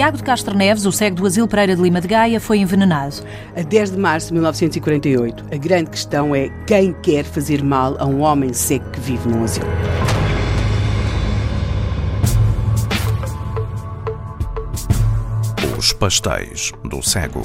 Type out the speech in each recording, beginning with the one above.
Tiago de Castro Neves, o cego do Asilo Pereira de Lima de Gaia, foi envenenado. A 10 de março de 1948, a grande questão é quem quer fazer mal a um homem cego que vive num asilo. Os pastéis do cego.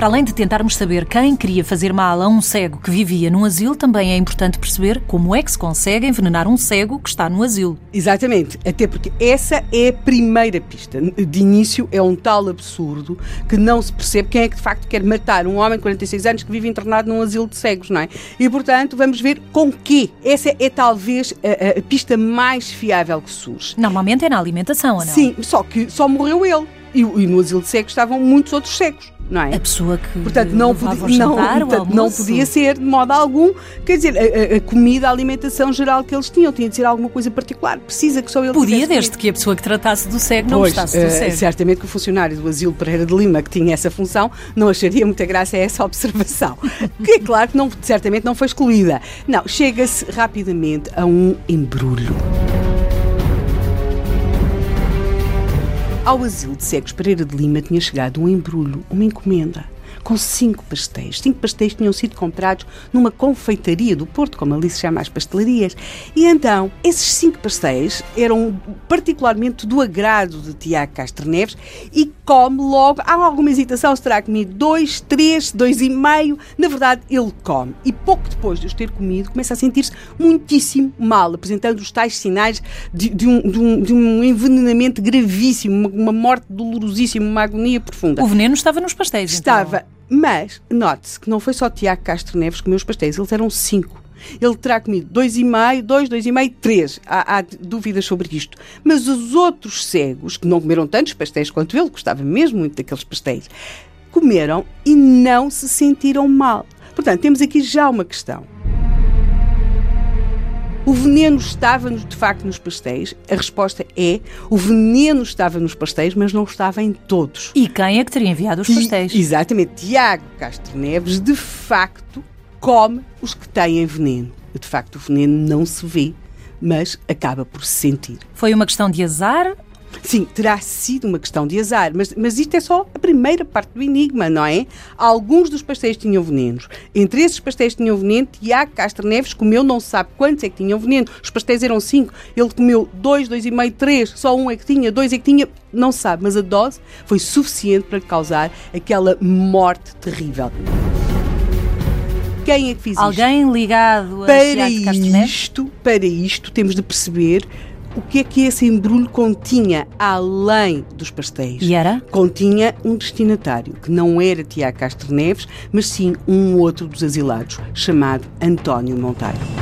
Para além de tentarmos saber quem queria fazer mal a um cego que vivia num asilo, também é importante perceber como é que se consegue envenenar um cego que está no asilo. Exatamente, até porque essa é a primeira pista. De início é um tal absurdo que não se percebe quem é que de facto quer matar um homem de 46 anos que vive internado num asilo de cegos, não é? E portanto vamos ver com que. Essa é talvez a, a pista mais fiável que surge. Normalmente é na alimentação, ou não? Sim, só que só morreu ele. E, e no asilo de cegos estavam muitos outros cegos não é? A pessoa que portanto, não, podia, não, portanto, não podia ser de modo algum, quer dizer, a, a, comida, a alimentação geral que eles tinham, tinha de ser alguma coisa particular, precisa que só ele Podia, desde que a pessoa que tratasse do cego não pois, gostasse do uh, cego. Certamente que o funcionário do Asilo Pereira de Lima, que tinha essa função, não acharia muita graça a essa observação. que é claro que não, certamente não foi excluída. Não, chega-se rapidamente a um embrulho. Ao asilo de cegos Pereira de Lima tinha chegado um embrulho, uma encomenda com cinco pastéis. Cinco pastéis tinham sido comprados numa confeitaria do Porto, como ali se chama as pastelarias. E então, esses cinco pastéis eram particularmente do agrado de Tiago Castro Neves e come logo. Há alguma hesitação se terá comido dois, três, dois e meio. Na verdade, ele come. E pouco depois de os ter comido, começa a sentir-se muitíssimo mal, apresentando os tais sinais de, de, um, de, um, de um, envenenamento gravíssimo, uma, uma, morte dolorosíssima, uma agonia profunda. O veneno estava nos pastéis, Estava. Então. Mas, note-se que não foi só Tiago Castro Neves que comeu os pastéis, eles eram cinco. Ele terá comido dois e meio, dois, dois e meio, três. Há, há, dúvidas sobre isto. Mas os outros cegos, que não comeram tantos pastéis quanto ele, gostava mesmo muito daqueles pastéis, comeram e não se sentiram mal. Portanto, temos aqui já uma questão. O veneno estava de facto nos pastéis? A resposta é: o veneno estava nos pastéis, mas não estava em todos. E quem é que teria enviado os pastéis? E, exatamente, Tiago Castro Neves, de facto, come os que têm veneno. De facto, o veneno não se vê, mas acaba por se sentir. Foi uma questão de azar Sim, terá sido uma questão de azar, mas, mas isto é só a primeira parte do enigma, não é? Alguns dos pastéis tinham venenos. Entre esses pastéis que tinham veneno, Tiago Castro Neves comeu, não se sabe quantos é que tinham veneno. Os pastéis eram cinco, ele comeu dois, dois e meio, três, só um é que tinha, dois é que tinha, não se sabe, mas a dose foi suficiente para causar aquela morte terrível. Quem é que fez Alguém isto? ligado a para Tiago Castro Neves? isto, para isto, temos de perceber o que é que esse embrulho continha além dos pastéis? E era? Continha um destinatário, que não era Tiago Castro Neves, mas sim um outro dos asilados, chamado António Monteiro.